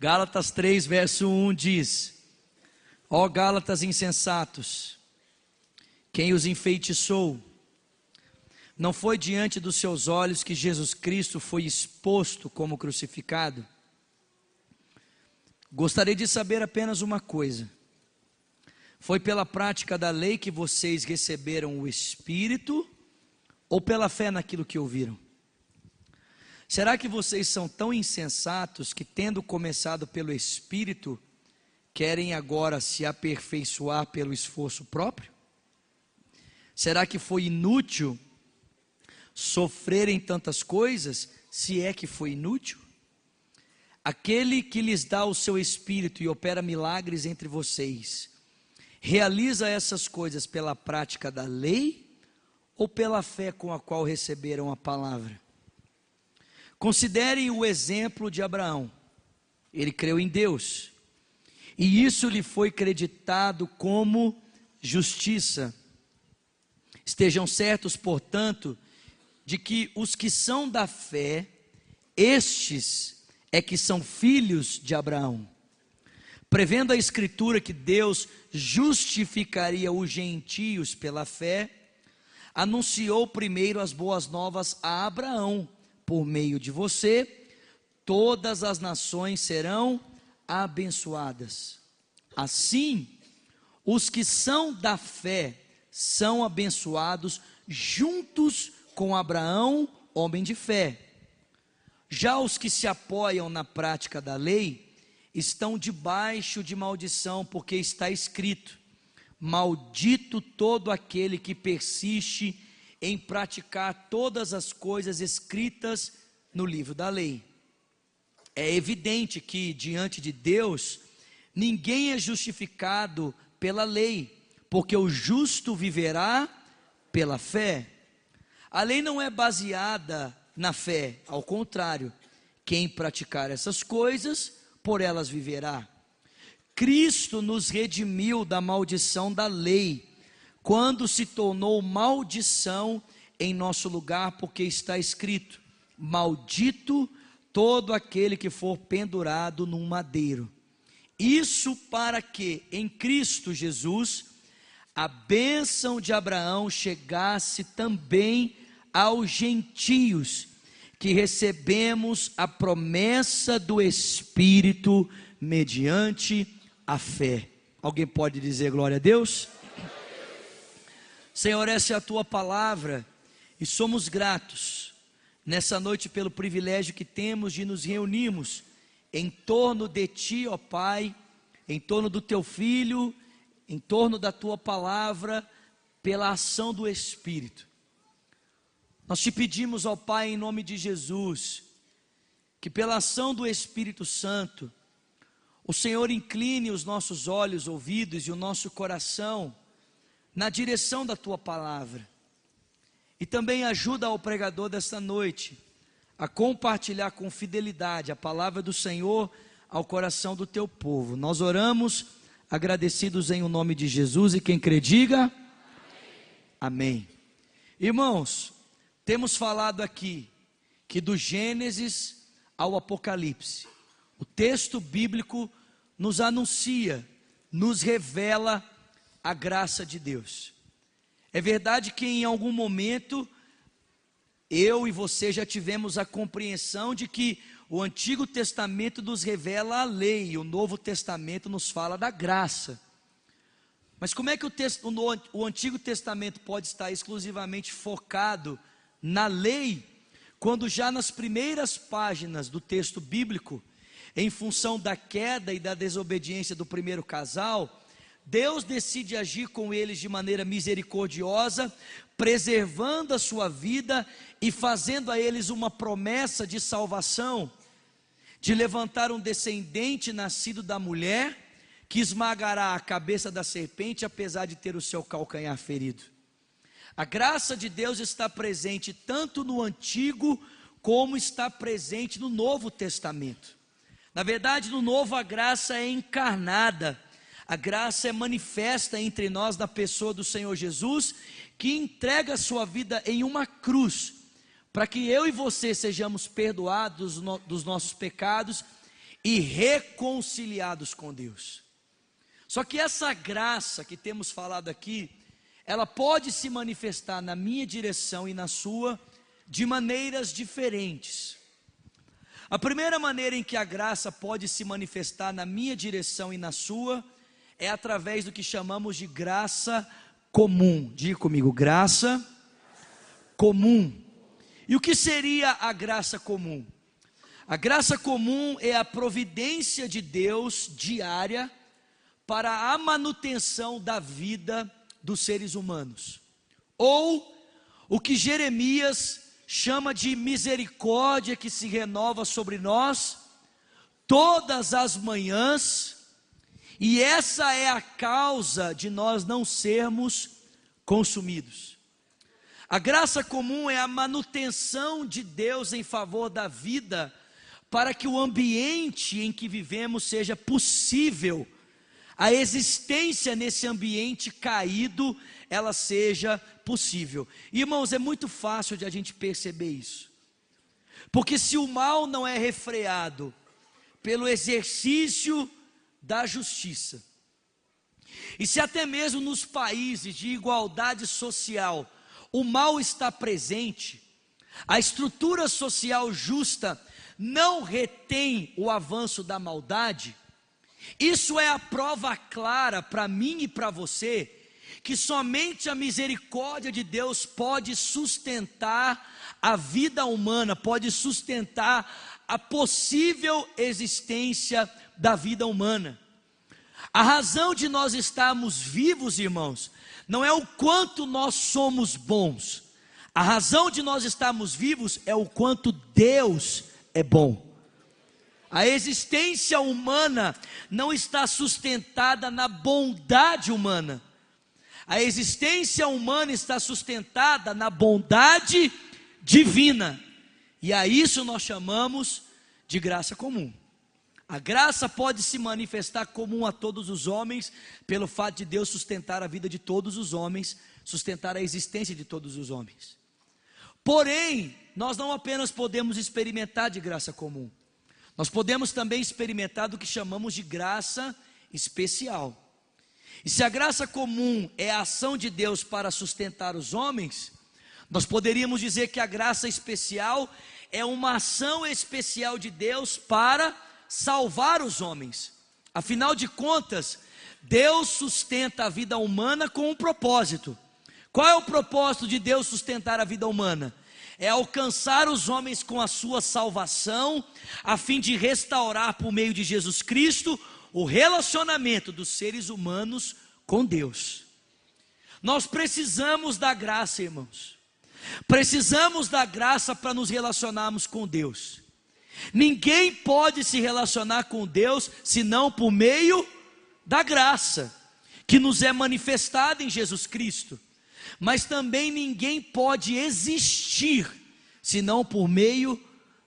Gálatas 3, verso 1 diz: Ó Gálatas insensatos, quem os enfeitiçou? Não foi diante dos seus olhos que Jesus Cristo foi exposto como crucificado? Gostaria de saber apenas uma coisa: foi pela prática da lei que vocês receberam o Espírito ou pela fé naquilo que ouviram? Será que vocês são tão insensatos que, tendo começado pelo Espírito, querem agora se aperfeiçoar pelo esforço próprio? Será que foi inútil sofrerem tantas coisas, se é que foi inútil? Aquele que lhes dá o seu espírito e opera milagres entre vocês, realiza essas coisas pela prática da lei ou pela fé com a qual receberam a palavra? Considerem o exemplo de Abraão. Ele creu em Deus e isso lhe foi creditado como justiça. Estejam certos, portanto, de que os que são da fé, estes é que são filhos de Abraão. Prevendo a Escritura que Deus justificaria os gentios pela fé, anunciou primeiro as boas novas a Abraão: por meio de você, todas as nações serão abençoadas. Assim, os que são da fé são abençoados juntos com Abraão, homem de fé. Já os que se apoiam na prática da lei estão debaixo de maldição, porque está escrito: Maldito todo aquele que persiste em praticar todas as coisas escritas no livro da lei. É evidente que diante de Deus, ninguém é justificado pela lei, porque o justo viverá pela fé. A lei não é baseada na fé, ao contrário, quem praticar essas coisas, por elas viverá. Cristo nos redimiu da maldição da lei, quando se tornou maldição em nosso lugar, porque está escrito: Maldito todo aquele que for pendurado num madeiro. Isso para que em Cristo Jesus a bênção de Abraão chegasse também aos gentios, que recebemos a promessa do Espírito mediante a fé. Alguém pode dizer glória a Deus? Senhor, essa é a tua palavra e somos gratos nessa noite pelo privilégio que temos de nos reunirmos em torno de Ti, ó Pai, em torno do Teu Filho, em torno da Tua palavra, pela ação do Espírito. Nós te pedimos, ó Pai, em nome de Jesus, que pela ação do Espírito Santo, o Senhor incline os nossos olhos, ouvidos e o nosso coração na direção da Tua palavra e também ajuda ao pregador desta noite a compartilhar com fidelidade a palavra do Senhor ao coração do teu povo. Nós oramos agradecidos em o nome de Jesus e quem crê diga Amém. Amém. Irmãos, temos falado aqui que do Gênesis ao Apocalipse, o texto bíblico nos anuncia, nos revela a graça de Deus. É verdade que em algum momento eu e você já tivemos a compreensão de que o Antigo Testamento nos revela a lei, e o Novo Testamento nos fala da graça. Mas como é que o, texto, o Antigo Testamento pode estar exclusivamente focado na lei, quando já nas primeiras páginas do texto bíblico, em função da queda e da desobediência do primeiro casal, Deus decide agir com eles de maneira misericordiosa, preservando a sua vida e fazendo a eles uma promessa de salvação, de levantar um descendente nascido da mulher, que esmagará a cabeça da serpente, apesar de ter o seu calcanhar ferido. A graça de Deus está presente tanto no Antigo como está presente no Novo Testamento. Na verdade, no Novo a graça é encarnada a graça é manifesta entre nós na pessoa do Senhor Jesus, que entrega a sua vida em uma cruz, para que eu e você sejamos perdoados dos nossos pecados e reconciliados com Deus. Só que essa graça que temos falado aqui, ela pode se manifestar na minha direção e na sua de maneiras diferentes. A primeira maneira em que a graça pode se manifestar na minha direção e na sua é através do que chamamos de graça comum. Diga comigo, graça comum. E o que seria a graça comum? A graça comum é a providência de Deus diária para a manutenção da vida dos seres humanos. Ou o que Jeremias chama de misericórdia que se renova sobre nós todas as manhãs, e essa é a causa de nós não sermos consumidos. A graça comum é a manutenção de Deus em favor da vida, para que o ambiente em que vivemos seja possível, a existência nesse ambiente caído, ela seja possível. Irmãos, é muito fácil de a gente perceber isso. Porque se o mal não é refreado pelo exercício da justiça, e se até mesmo nos países de igualdade social o mal está presente, a estrutura social justa não retém o avanço da maldade, isso é a prova clara para mim e para você que somente a misericórdia de Deus pode sustentar a vida humana, pode sustentar a possível existência da vida humana. A razão de nós estarmos vivos, irmãos, não é o quanto nós somos bons. A razão de nós estarmos vivos é o quanto Deus é bom. A existência humana não está sustentada na bondade humana, a existência humana está sustentada na bondade divina. E a isso nós chamamos de graça comum. A graça pode se manifestar comum a todos os homens, pelo fato de Deus sustentar a vida de todos os homens, sustentar a existência de todos os homens. Porém, nós não apenas podemos experimentar de graça comum, nós podemos também experimentar do que chamamos de graça especial. E se a graça comum é a ação de Deus para sustentar os homens, nós poderíamos dizer que a graça especial é uma ação especial de Deus para salvar os homens. Afinal de contas, Deus sustenta a vida humana com um propósito. Qual é o propósito de Deus sustentar a vida humana? É alcançar os homens com a sua salvação, a fim de restaurar por meio de Jesus Cristo o relacionamento dos seres humanos com Deus. Nós precisamos da graça, irmãos. Precisamos da graça para nos relacionarmos com Deus. Ninguém pode se relacionar com Deus senão por meio da graça que nos é manifestada em Jesus Cristo. Mas também ninguém pode existir senão por meio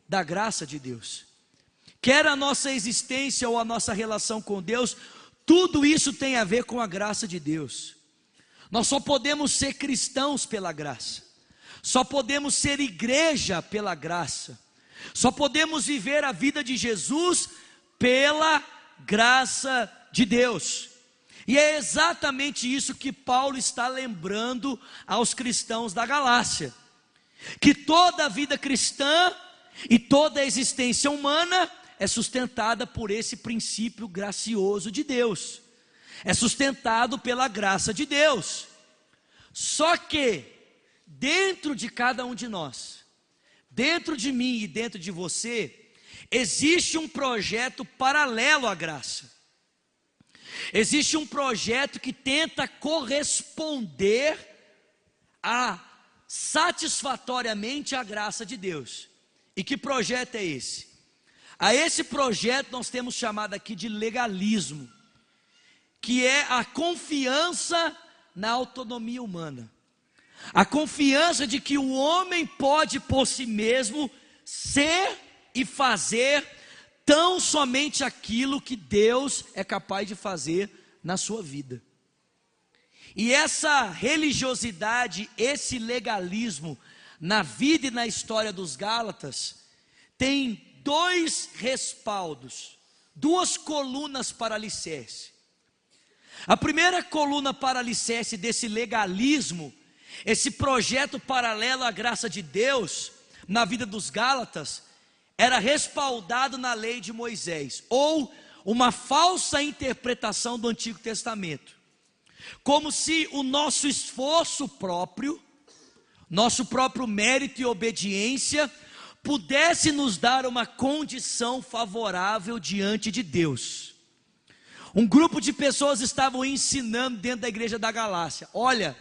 da graça de Deus quer a nossa existência ou a nossa relação com Deus, tudo isso tem a ver com a graça de Deus. Nós só podemos ser cristãos pela graça, só podemos ser igreja pela graça, só podemos viver a vida de Jesus pela graça de Deus. E é exatamente isso que Paulo está lembrando aos cristãos da Galácia: que toda a vida cristã e toda a existência humana é sustentada por esse princípio gracioso de Deus, é sustentado pela graça de Deus. Só que, dentro de cada um de nós, dentro de mim e dentro de você, existe um projeto paralelo à graça. Existe um projeto que tenta corresponder a satisfatoriamente à graça de Deus. E que projeto é esse? A esse projeto nós temos chamado aqui de legalismo, que é a confiança na autonomia humana. A confiança de que o homem pode por si mesmo ser e fazer tão somente aquilo que Deus é capaz de fazer na sua vida. E essa religiosidade, esse legalismo na vida e na história dos Gálatas tem dois respaldos. duas colunas para alicerce. A primeira coluna para alicerce desse legalismo, esse projeto paralelo à graça de Deus na vida dos Gálatas, era respaldado na lei de Moisés, ou uma falsa interpretação do Antigo Testamento, como se o nosso esforço próprio, nosso próprio mérito e obediência, pudesse nos dar uma condição favorável diante de Deus. Um grupo de pessoas estavam ensinando dentro da igreja da Galácia: olha,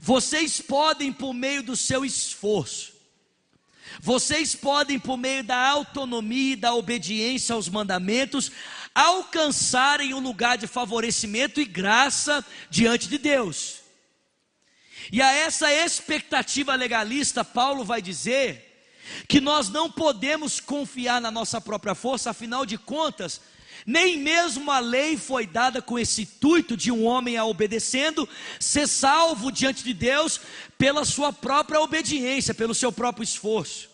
vocês podem, por meio do seu esforço, vocês podem, por meio da autonomia e da obediência aos mandamentos, alcançarem um lugar de favorecimento e graça diante de Deus. E a essa expectativa legalista, Paulo vai dizer que nós não podemos confiar na nossa própria força, afinal de contas, nem mesmo a lei foi dada com esse intuito de um homem a obedecendo ser salvo diante de Deus pela sua própria obediência, pelo seu próprio esforço.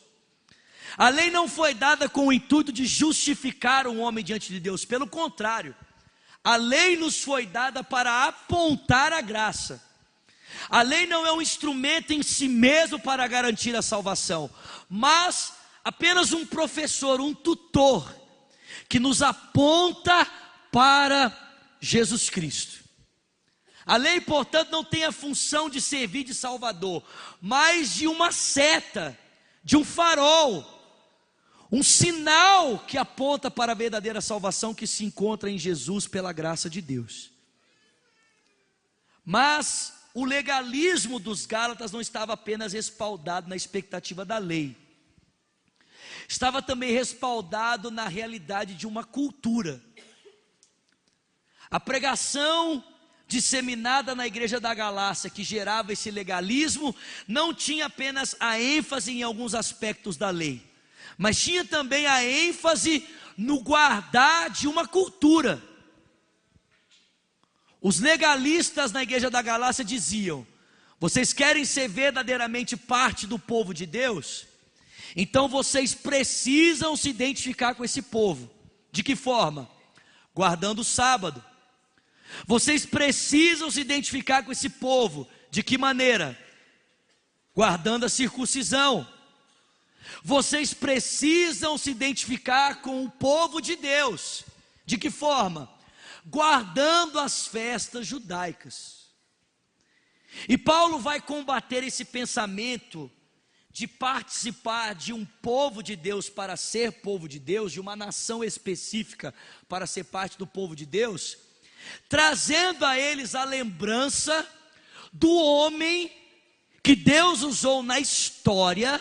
A lei não foi dada com o intuito de justificar um homem diante de Deus, pelo contrário, a lei nos foi dada para apontar a graça. A lei não é um instrumento em si mesmo para garantir a salvação, mas apenas um professor, um tutor, que nos aponta para Jesus Cristo. A lei, portanto, não tem a função de servir de salvador, mas de uma seta, de um farol, um sinal que aponta para a verdadeira salvação que se encontra em Jesus pela graça de Deus. Mas o legalismo dos Gálatas não estava apenas respaldado na expectativa da lei, estava também respaldado na realidade de uma cultura. A pregação disseminada na igreja da Galácia, que gerava esse legalismo, não tinha apenas a ênfase em alguns aspectos da lei, mas tinha também a ênfase no guardar de uma cultura. Os legalistas na igreja da Galácia diziam: vocês querem ser verdadeiramente parte do povo de Deus? Então vocês precisam se identificar com esse povo. De que forma? Guardando o sábado. Vocês precisam se identificar com esse povo. De que maneira? Guardando a circuncisão. Vocês precisam se identificar com o povo de Deus. De que forma? Guardando as festas judaicas. E Paulo vai combater esse pensamento de participar de um povo de Deus para ser povo de Deus, de uma nação específica para ser parte do povo de Deus, trazendo a eles a lembrança do homem que Deus usou na história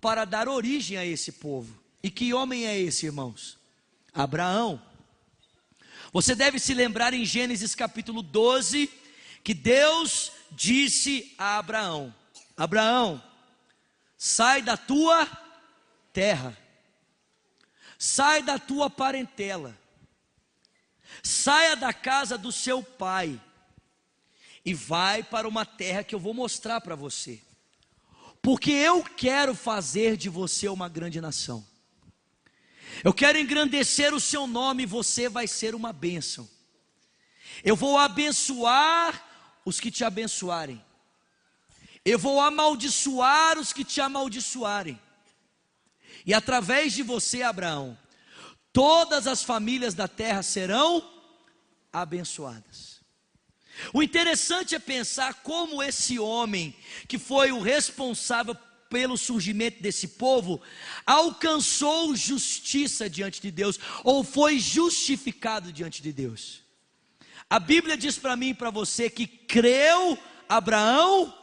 para dar origem a esse povo. E que homem é esse, irmãos? Abraão. Você deve se lembrar em Gênesis capítulo 12 que Deus disse a Abraão: Abraão, sai da tua terra, sai da tua parentela, saia da casa do seu pai. E vai para uma terra que eu vou mostrar para você, porque eu quero fazer de você uma grande nação. Eu quero engrandecer o seu nome e você vai ser uma bênção. Eu vou abençoar os que te abençoarem, eu vou amaldiçoar os que te amaldiçoarem. E através de você, Abraão, todas as famílias da terra serão abençoadas. O interessante é pensar como esse homem, que foi o responsável pelo surgimento desse povo, alcançou justiça diante de Deus, ou foi justificado diante de Deus. A Bíblia diz para mim e para você que creu Abraão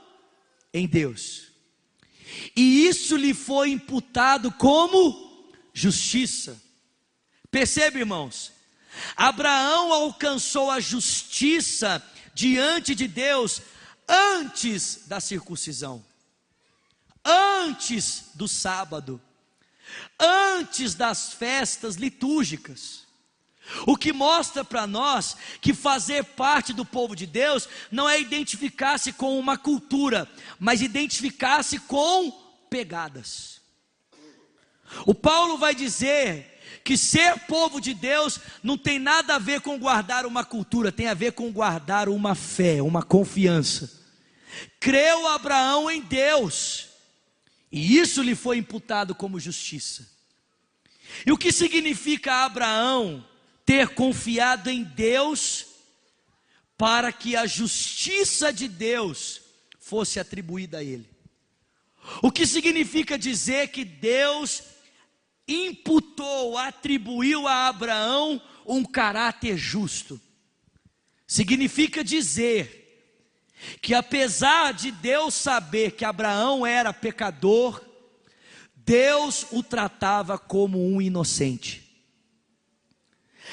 em Deus. E isso lhe foi imputado como justiça. Percebe, irmãos? Abraão alcançou a justiça diante de Deus antes da circuncisão, antes do sábado, antes das festas litúrgicas. O que mostra para nós que fazer parte do povo de Deus não é identificar-se com uma cultura, mas identificar-se com pegadas. O Paulo vai dizer que ser povo de Deus não tem nada a ver com guardar uma cultura, tem a ver com guardar uma fé, uma confiança. Creu Abraão em Deus, e isso lhe foi imputado como justiça. E o que significa Abraão ter confiado em Deus para que a justiça de Deus fosse atribuída a ele? O que significa dizer que Deus imputou, atribuiu a Abraão um caráter justo? Significa dizer que apesar de Deus saber que Abraão era pecador, Deus o tratava como um inocente.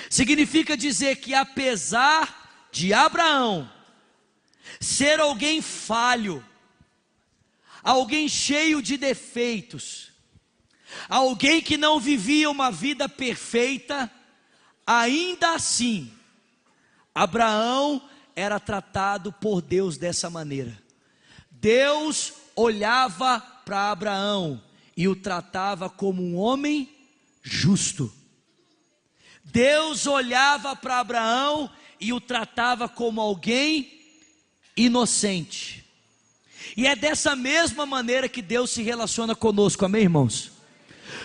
Significa dizer que apesar de Abraão ser alguém falho, alguém cheio de defeitos, alguém que não vivia uma vida perfeita, ainda assim, Abraão era tratado por Deus dessa maneira. Deus olhava para Abraão e o tratava como um homem justo. Deus olhava para Abraão e o tratava como alguém inocente. E é dessa mesma maneira que Deus se relaciona conosco, amém, irmãos?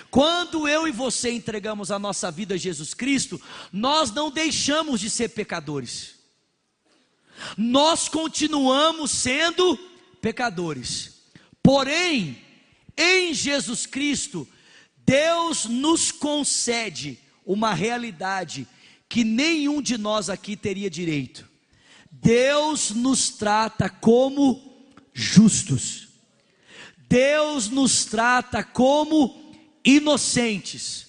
Quando eu e você entregamos a nossa vida a Jesus Cristo, nós não deixamos de ser pecadores, nós continuamos sendo pecadores, porém, em Jesus Cristo, Deus nos concede uma realidade que nenhum de nós aqui teria direito. Deus nos trata como justos. Deus nos trata como inocentes.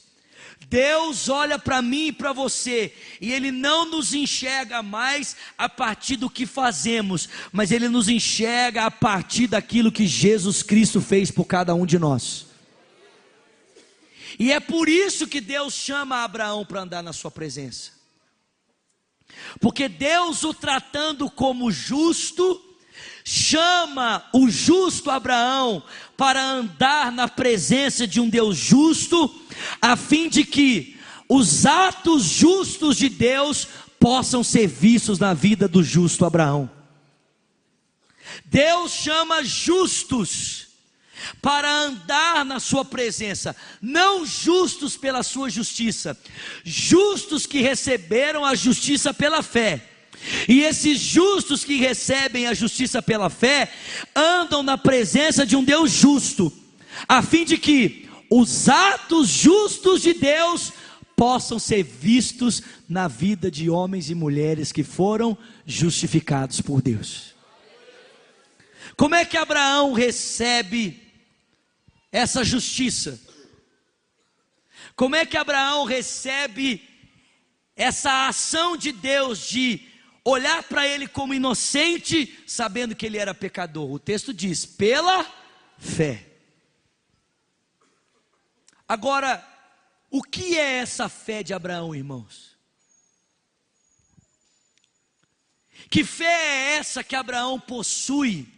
Deus olha para mim e para você, e Ele não nos enxerga mais a partir do que fazemos, mas Ele nos enxerga a partir daquilo que Jesus Cristo fez por cada um de nós. E é por isso que Deus chama Abraão para andar na Sua presença, porque Deus o tratando como justo, chama o justo Abraão para andar na presença de um Deus justo, a fim de que os atos justos de Deus possam ser vistos na vida do justo Abraão. Deus chama justos para andar na sua presença, não justos pela sua justiça, justos que receberam a justiça pela fé e esses justos que recebem a justiça pela fé andam na presença de um Deus justo, a fim de que os atos justos de Deus possam ser vistos na vida de homens e mulheres que foram justificados por Deus. Como é que Abraão recebe essa justiça? Como é que Abraão recebe essa ação de Deus de olhar para ele como inocente, sabendo que ele era pecador. O texto diz: pela fé. Agora, o que é essa fé de Abraão, irmãos? Que fé é essa que Abraão possui,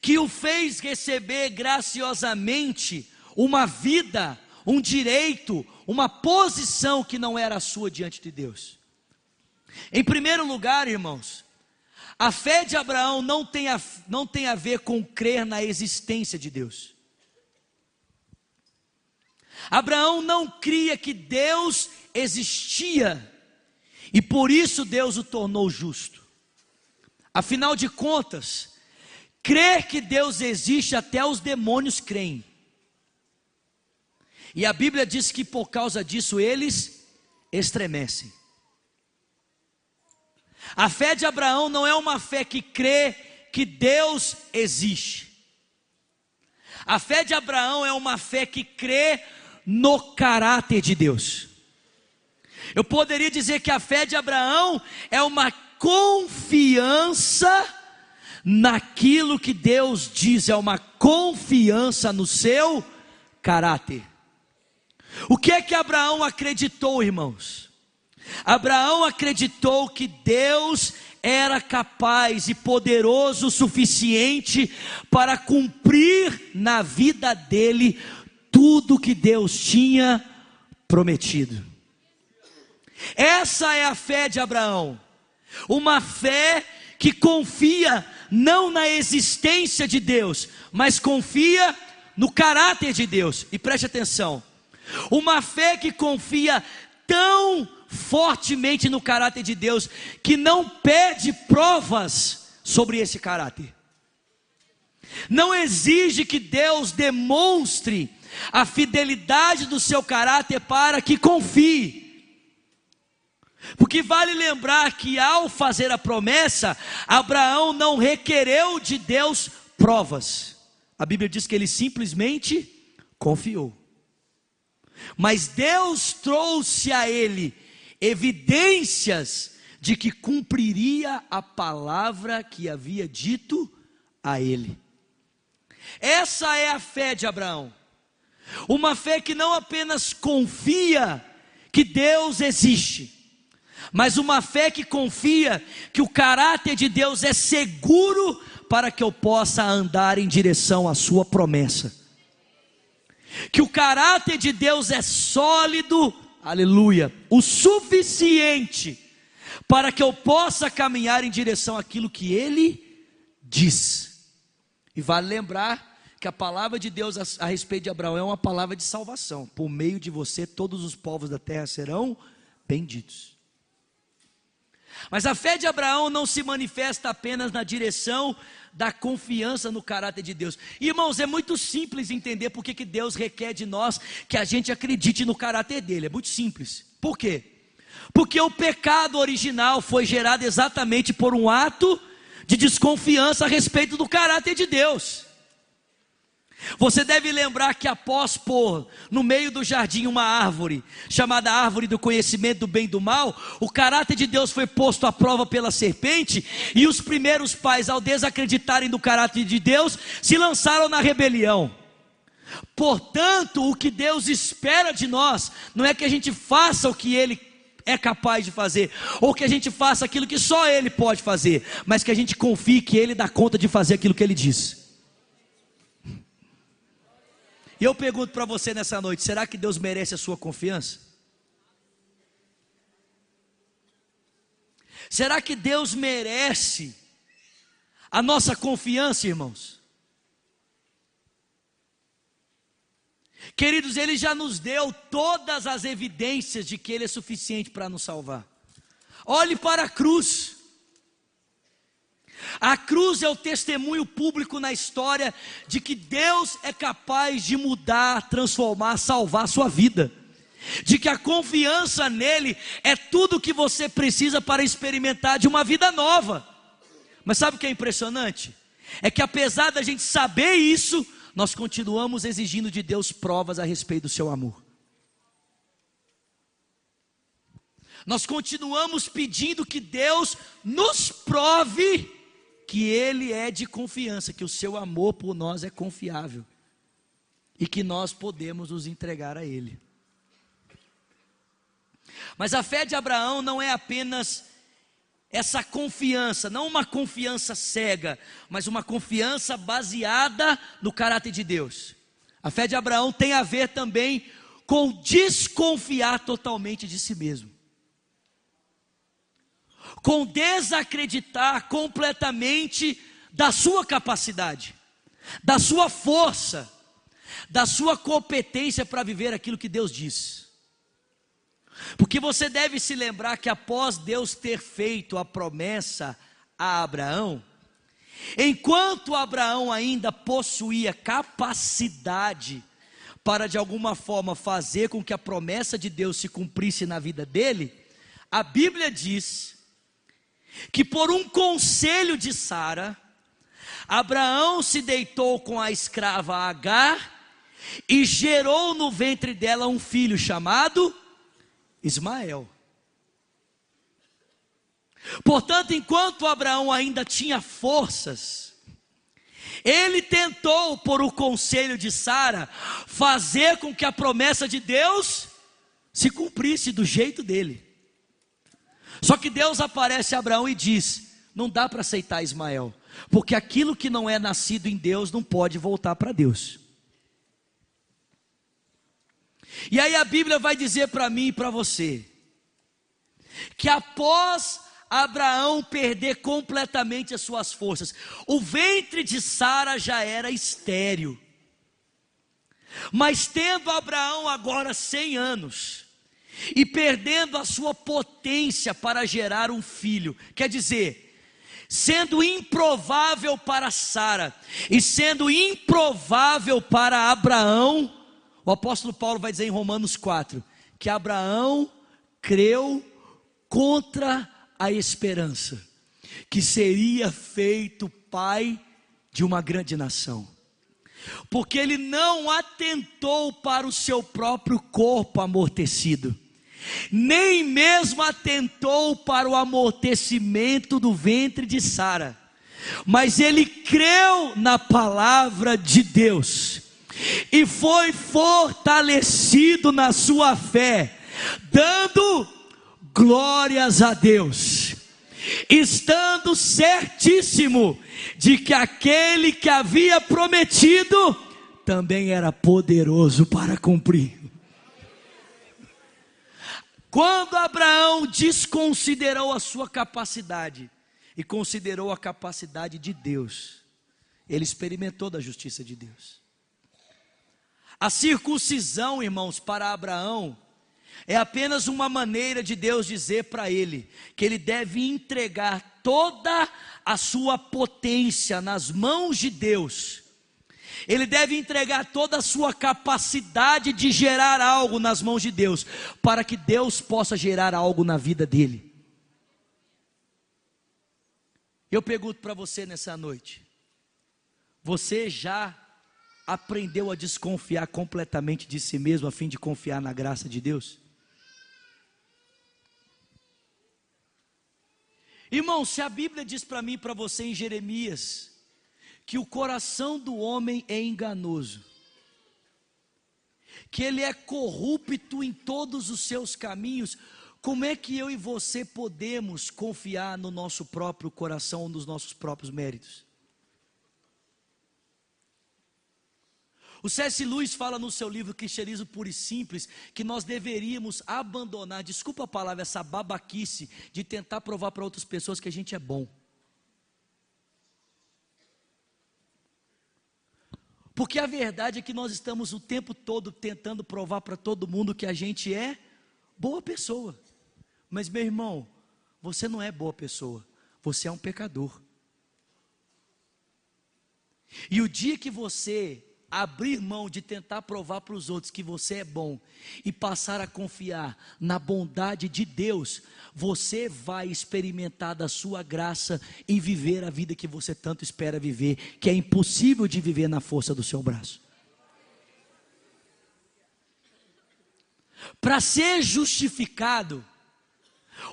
que o fez receber graciosamente uma vida, um direito, uma posição que não era sua diante de Deus? Em primeiro lugar, irmãos, a fé de Abraão não tem a, não tem a ver com crer na existência de Deus. Abraão não cria que Deus existia e por isso Deus o tornou justo. Afinal de contas, crer que Deus existe até os demônios creem. E a Bíblia diz que por causa disso eles estremecem. A fé de Abraão não é uma fé que crê que Deus existe. A fé de Abraão é uma fé que crê no caráter de Deus. Eu poderia dizer que a fé de Abraão é uma confiança naquilo que Deus diz, é uma confiança no seu caráter. O que é que Abraão acreditou, irmãos? Abraão acreditou que Deus era capaz e poderoso o suficiente para cumprir na vida dele tudo que Deus tinha prometido. Essa é a fé de Abraão, uma fé que confia não na existência de Deus, mas confia no caráter de Deus. E preste atenção: uma fé que confia tão fortemente no caráter de Deus que não pede provas sobre esse caráter. Não exige que Deus demonstre a fidelidade do seu caráter para que confie. Porque vale lembrar que ao fazer a promessa, Abraão não requereu de Deus provas. A Bíblia diz que ele simplesmente confiou. Mas Deus trouxe a ele evidências de que cumpriria a palavra que havia dito a ele. Essa é a fé de Abraão. Uma fé que não apenas confia que Deus existe, mas uma fé que confia que o caráter de Deus é seguro para que eu possa andar em direção à Sua promessa. Que o caráter de Deus é sólido, aleluia, o suficiente para que eu possa caminhar em direção àquilo que Ele diz. E vale lembrar que a palavra de Deus a, respeito de Abraão é uma palavra de salvação. Por meio de você, todos os povos da terra serão benditos. Mas a fé de Abraão não se manifesta apenas na direção da confiança no caráter de Deus. Irmãos, é muito simples entender por que Deus requer de nós que a gente acredite no caráter dele. É muito simples. Por quê? Porque o pecado original foi gerado exatamente por um ato de desconfiança a respeito do caráter de Deus. Você deve lembrar que após pôr no meio do jardim uma árvore, chamada árvore do conhecimento do bem e do mal, o caráter de Deus foi posto à prova pela serpente, e os primeiros pais, ao desacreditarem do caráter de Deus, se lançaram na rebelião. Portanto, o que Deus espera de nós não é que a gente faça o que Ele é capaz de fazer, ou que a gente faça aquilo que só Ele pode fazer, mas que a gente confie que Ele dá conta de fazer aquilo que Ele diz. E eu pergunto para você nessa noite: será que Deus merece a sua confiança? Será que Deus merece a nossa confiança, irmãos? Queridos, Ele já nos deu todas as evidências de que Ele é suficiente para nos salvar. Olhe para a cruz. A cruz é o testemunho público na história de que Deus é capaz de mudar, transformar, salvar a sua vida. De que a confiança nele é tudo o que você precisa para experimentar de uma vida nova. Mas sabe o que é impressionante? É que apesar da gente saber isso, nós continuamos exigindo de Deus provas a respeito do seu amor. Nós continuamos pedindo que Deus nos prove que Ele é de confiança, que o seu amor por nós é confiável e que nós podemos nos entregar a Ele. Mas a fé de Abraão não é apenas essa confiança, não uma confiança cega, mas uma confiança baseada no caráter de Deus. A fé de Abraão tem a ver também com desconfiar totalmente de si mesmo com desacreditar completamente da sua capacidade, da sua força, da sua competência para viver aquilo que Deus diz. Porque você deve se lembrar que após Deus ter feito a promessa a Abraão, enquanto Abraão ainda possuía capacidade para de alguma forma fazer com que a promessa de Deus se cumprisse na vida dele, a Bíblia diz que por um conselho de Sara, Abraão se deitou com a escrava Agar e gerou no ventre dela um filho chamado Ismael. Portanto, enquanto Abraão ainda tinha forças, ele tentou, por o conselho de Sara, fazer com que a promessa de Deus se cumprisse do jeito dele. Só que Deus aparece a Abraão e diz: não dá para aceitar Ismael, porque aquilo que não é nascido em Deus não pode voltar para Deus. E aí a Bíblia vai dizer para mim e para você que após Abraão perder completamente as suas forças, o ventre de Sara já era estéril. Mas tendo Abraão agora 100 anos e perdendo a sua potência para gerar um filho, quer dizer, sendo improvável para Sara e sendo improvável para Abraão, o apóstolo Paulo vai dizer em Romanos 4 que Abraão creu contra a esperança, que seria feito pai de uma grande nação. Porque ele não atentou para o seu próprio corpo amortecido, nem mesmo atentou para o amortecimento do ventre de Sara, mas ele creu na palavra de Deus e foi fortalecido na sua fé, dando glórias a Deus, estando certíssimo de que aquele que havia prometido também era poderoso para cumprir. Quando Abraão desconsiderou a sua capacidade e considerou a capacidade de Deus, ele experimentou da justiça de Deus. A circuncisão, irmãos, para Abraão, é apenas uma maneira de Deus dizer para ele que ele deve entregar toda a sua potência nas mãos de Deus. Ele deve entregar toda a sua capacidade de gerar algo nas mãos de Deus, para que Deus possa gerar algo na vida dele. Eu pergunto para você nessa noite: você já aprendeu a desconfiar completamente de si mesmo a fim de confiar na graça de Deus? Irmão, se a Bíblia diz para mim e para você em Jeremias que o coração do homem é enganoso, que ele é corrupto em todos os seus caminhos, como é que eu e você podemos confiar no nosso próprio coração, nos nossos próprios méritos? O C.S. Lewis fala no seu livro Cristianismo Puro e Simples que nós deveríamos abandonar, desculpa a palavra, essa babaquice de tentar provar para outras pessoas que a gente é bom. Porque a verdade é que nós estamos o tempo todo tentando provar para todo mundo que a gente é boa pessoa. Mas, meu irmão, você não é boa pessoa, você é um pecador. E o dia que você abrir mão de tentar provar para os outros que você é bom e passar a confiar na bondade de Deus, você vai experimentar da sua graça e viver a vida que você tanto espera viver, que é impossível de viver na força do seu braço. Para ser justificado,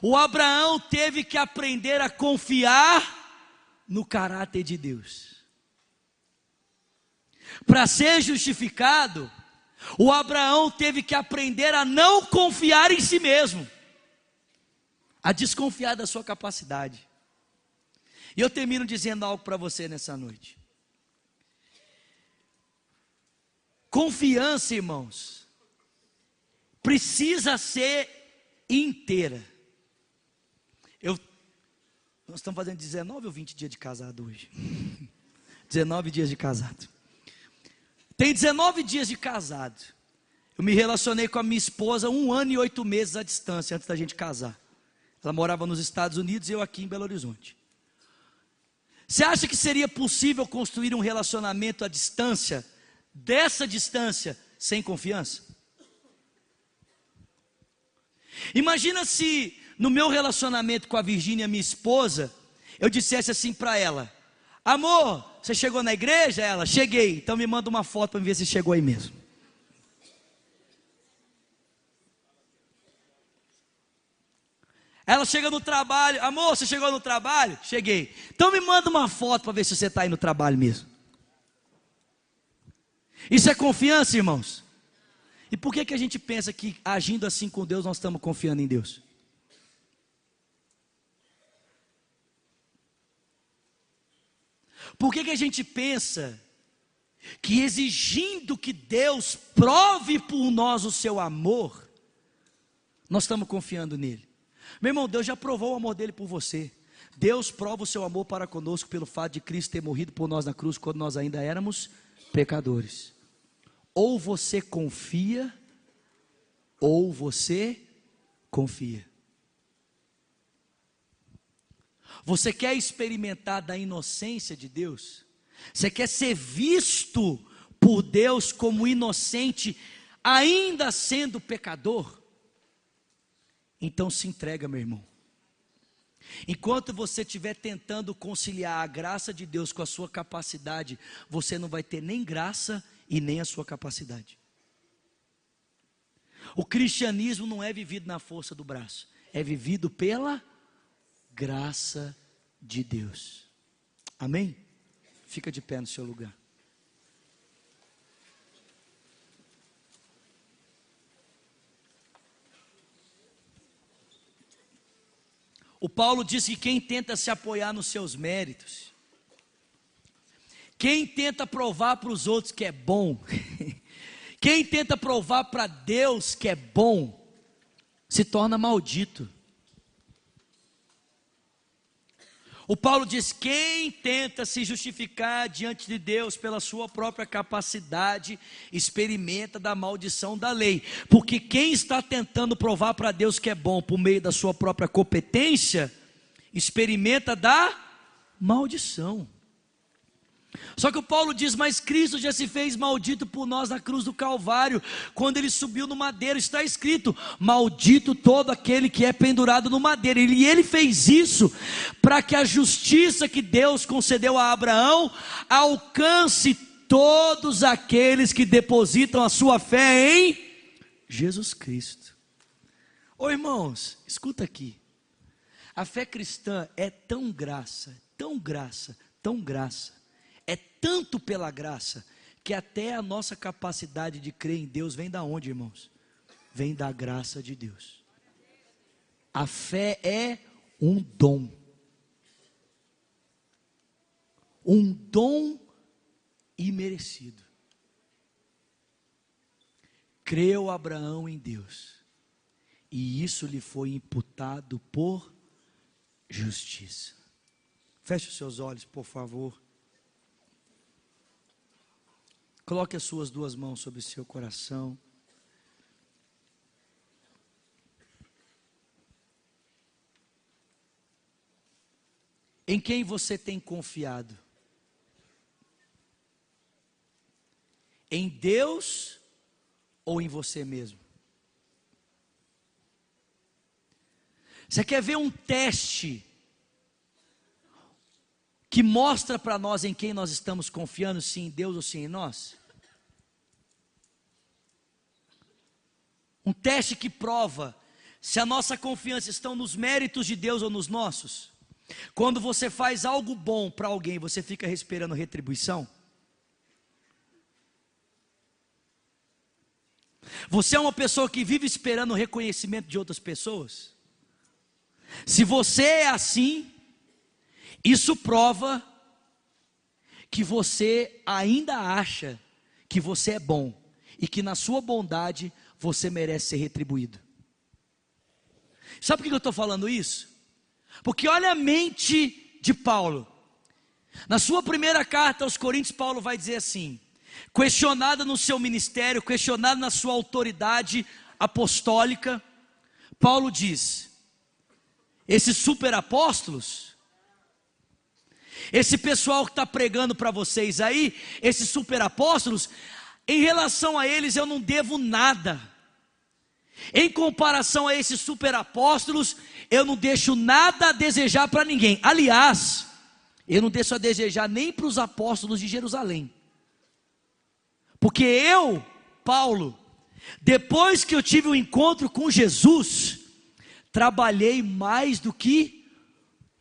o Abraão teve que aprender a confiar no caráter de Deus. Para ser justificado, o Abraão teve que aprender a não confiar em si mesmo, a desconfiar da sua capacidade. E eu termino dizendo algo para você nessa noite. Confiança, irmãos, precisa ser inteira. Eu, nós estamos fazendo 19 ou 20 dias de casado hoje? 19 dias de casado. Tem 19 dias de casado. Eu me relacionei com a minha esposa um ano e oito meses à distância, antes da gente casar. Ela morava nos Estados Unidos e eu aqui em Belo Horizonte. Você acha que seria possível construir um relacionamento à distância, dessa distância, sem confiança? Imagina se no meu relacionamento com a Virgínia, minha esposa, eu dissesse assim para ela: Amor, você chegou na igreja? Ela, cheguei. Então me manda uma foto para ver se chegou aí mesmo. Ela chega no trabalho, amor, você chegou no trabalho? Cheguei. Então me manda uma foto para ver se você está aí no trabalho mesmo. Isso é confiança, irmãos? E por que, que a gente pensa que agindo assim com Deus nós estamos confiando em Deus? Por que, que a gente pensa que exigindo que Deus prove por nós o seu amor, nós estamos confiando nele. Meu irmão, Deus já provou o amor dele por você. Deus prova o seu amor para conosco pelo fato de Cristo ter morrido por nós na cruz quando nós ainda éramos pecadores. Ou você confia, ou você confia. Você quer experimentar da inocência de Deus? Você quer ser visto por Deus como inocente, ainda sendo pecador? Então se entrega, meu irmão. Enquanto você estiver tentando conciliar a graça de Deus com a sua capacidade, você não vai ter nem graça e nem a sua capacidade. O cristianismo não é vivido na força do braço, é vivido pela graça de Deus. Amém? Fica de pé no seu lugar. O Paulo diz que quem tenta se apoiar nos seus méritos, quem tenta provar para os outros que é bom, quem tenta provar para Deus que é bom, se torna maldito. O Paulo diz: quem tenta se justificar diante de Deus pela sua própria capacidade, experimenta da maldição da lei. Porque quem está tentando provar para Deus que é bom por meio da sua própria competência, experimenta da maldição. Só que o Paulo diz: Mas Cristo já se fez maldito por nós na cruz do Calvário, quando ele subiu no madeiro, está escrito: Maldito todo aquele que é pendurado no madeiro. E ele fez isso para que a justiça que Deus concedeu a Abraão alcance todos aqueles que depositam a sua fé em Jesus Cristo. Ô irmãos, escuta aqui. A fé cristã é tão graça, tão graça, tão graça é tanto pela graça que até a nossa capacidade de crer em Deus vem da onde, irmãos? Vem da graça de Deus. A fé é um dom. Um dom imerecido. Creu Abraão em Deus, e isso lhe foi imputado por justiça. Feche os seus olhos, por favor. Coloque as suas duas mãos sobre o seu coração. Em quem você tem confiado? Em Deus ou em você mesmo? Você quer ver um teste que mostra para nós em quem nós estamos confiando, se em Deus ou se em nós? Um teste que prova se a nossa confiança está nos méritos de Deus ou nos nossos. Quando você faz algo bom para alguém, você fica esperando retribuição? Você é uma pessoa que vive esperando o reconhecimento de outras pessoas? Se você é assim, isso prova que você ainda acha que você é bom e que na sua bondade você merece ser retribuído. Sabe por que eu estou falando isso? Porque olha a mente de Paulo. Na sua primeira carta aos Coríntios, Paulo vai dizer assim: questionado no seu ministério, questionado na sua autoridade apostólica, Paulo diz: esses superapóstolos, esse pessoal que está pregando para vocês aí, esses superapóstolos, em relação a eles eu não devo nada. Em comparação a esses superapóstolos, eu não deixo nada a desejar para ninguém. Aliás, eu não deixo a desejar nem para os apóstolos de Jerusalém. Porque eu, Paulo, depois que eu tive o um encontro com Jesus, trabalhei mais do que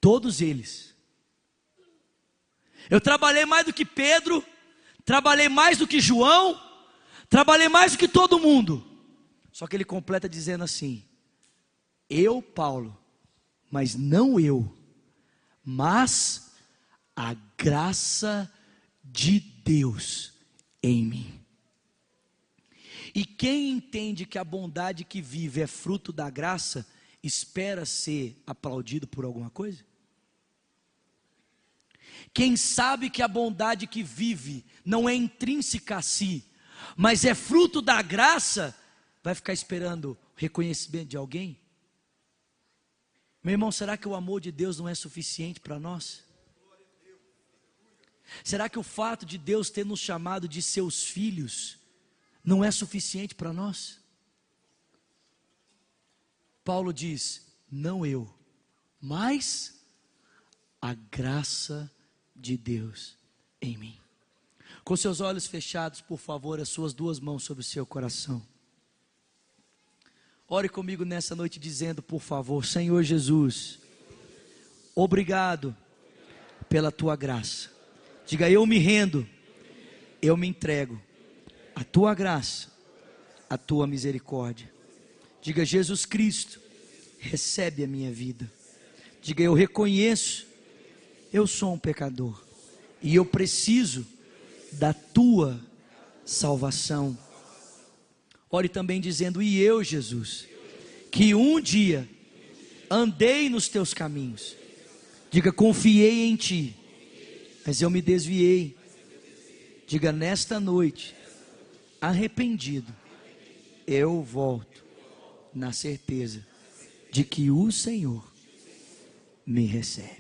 todos eles. Eu trabalhei mais do que Pedro, trabalhei mais do que João, trabalhei mais do que todo mundo. Só que ele completa dizendo assim: Eu, Paulo, mas não eu, mas a graça de Deus em mim. E quem entende que a bondade que vive é fruto da graça, espera ser aplaudido por alguma coisa? Quem sabe que a bondade que vive não é intrínseca a si, mas é fruto da graça, vai ficar esperando reconhecimento de alguém? Meu irmão, será que o amor de Deus não é suficiente para nós? Será que o fato de Deus ter nos chamado de seus filhos não é suficiente para nós? Paulo diz: não eu, mas a graça de Deus em mim. Com seus olhos fechados, por favor, as suas duas mãos sobre o seu coração. Ore comigo nessa noite dizendo, por favor, Senhor Jesus, obrigado pela tua graça. Diga, eu me rendo, eu me entrego. A tua graça, a tua misericórdia. Diga, Jesus Cristo, recebe a minha vida. Diga, eu reconheço eu sou um pecador e eu preciso da tua salvação. Ore também dizendo: E eu, Jesus, que um dia andei nos teus caminhos. Diga: Confiei em ti, mas eu me desviei. Diga: Nesta noite, arrependido, eu volto na certeza de que o Senhor me recebe.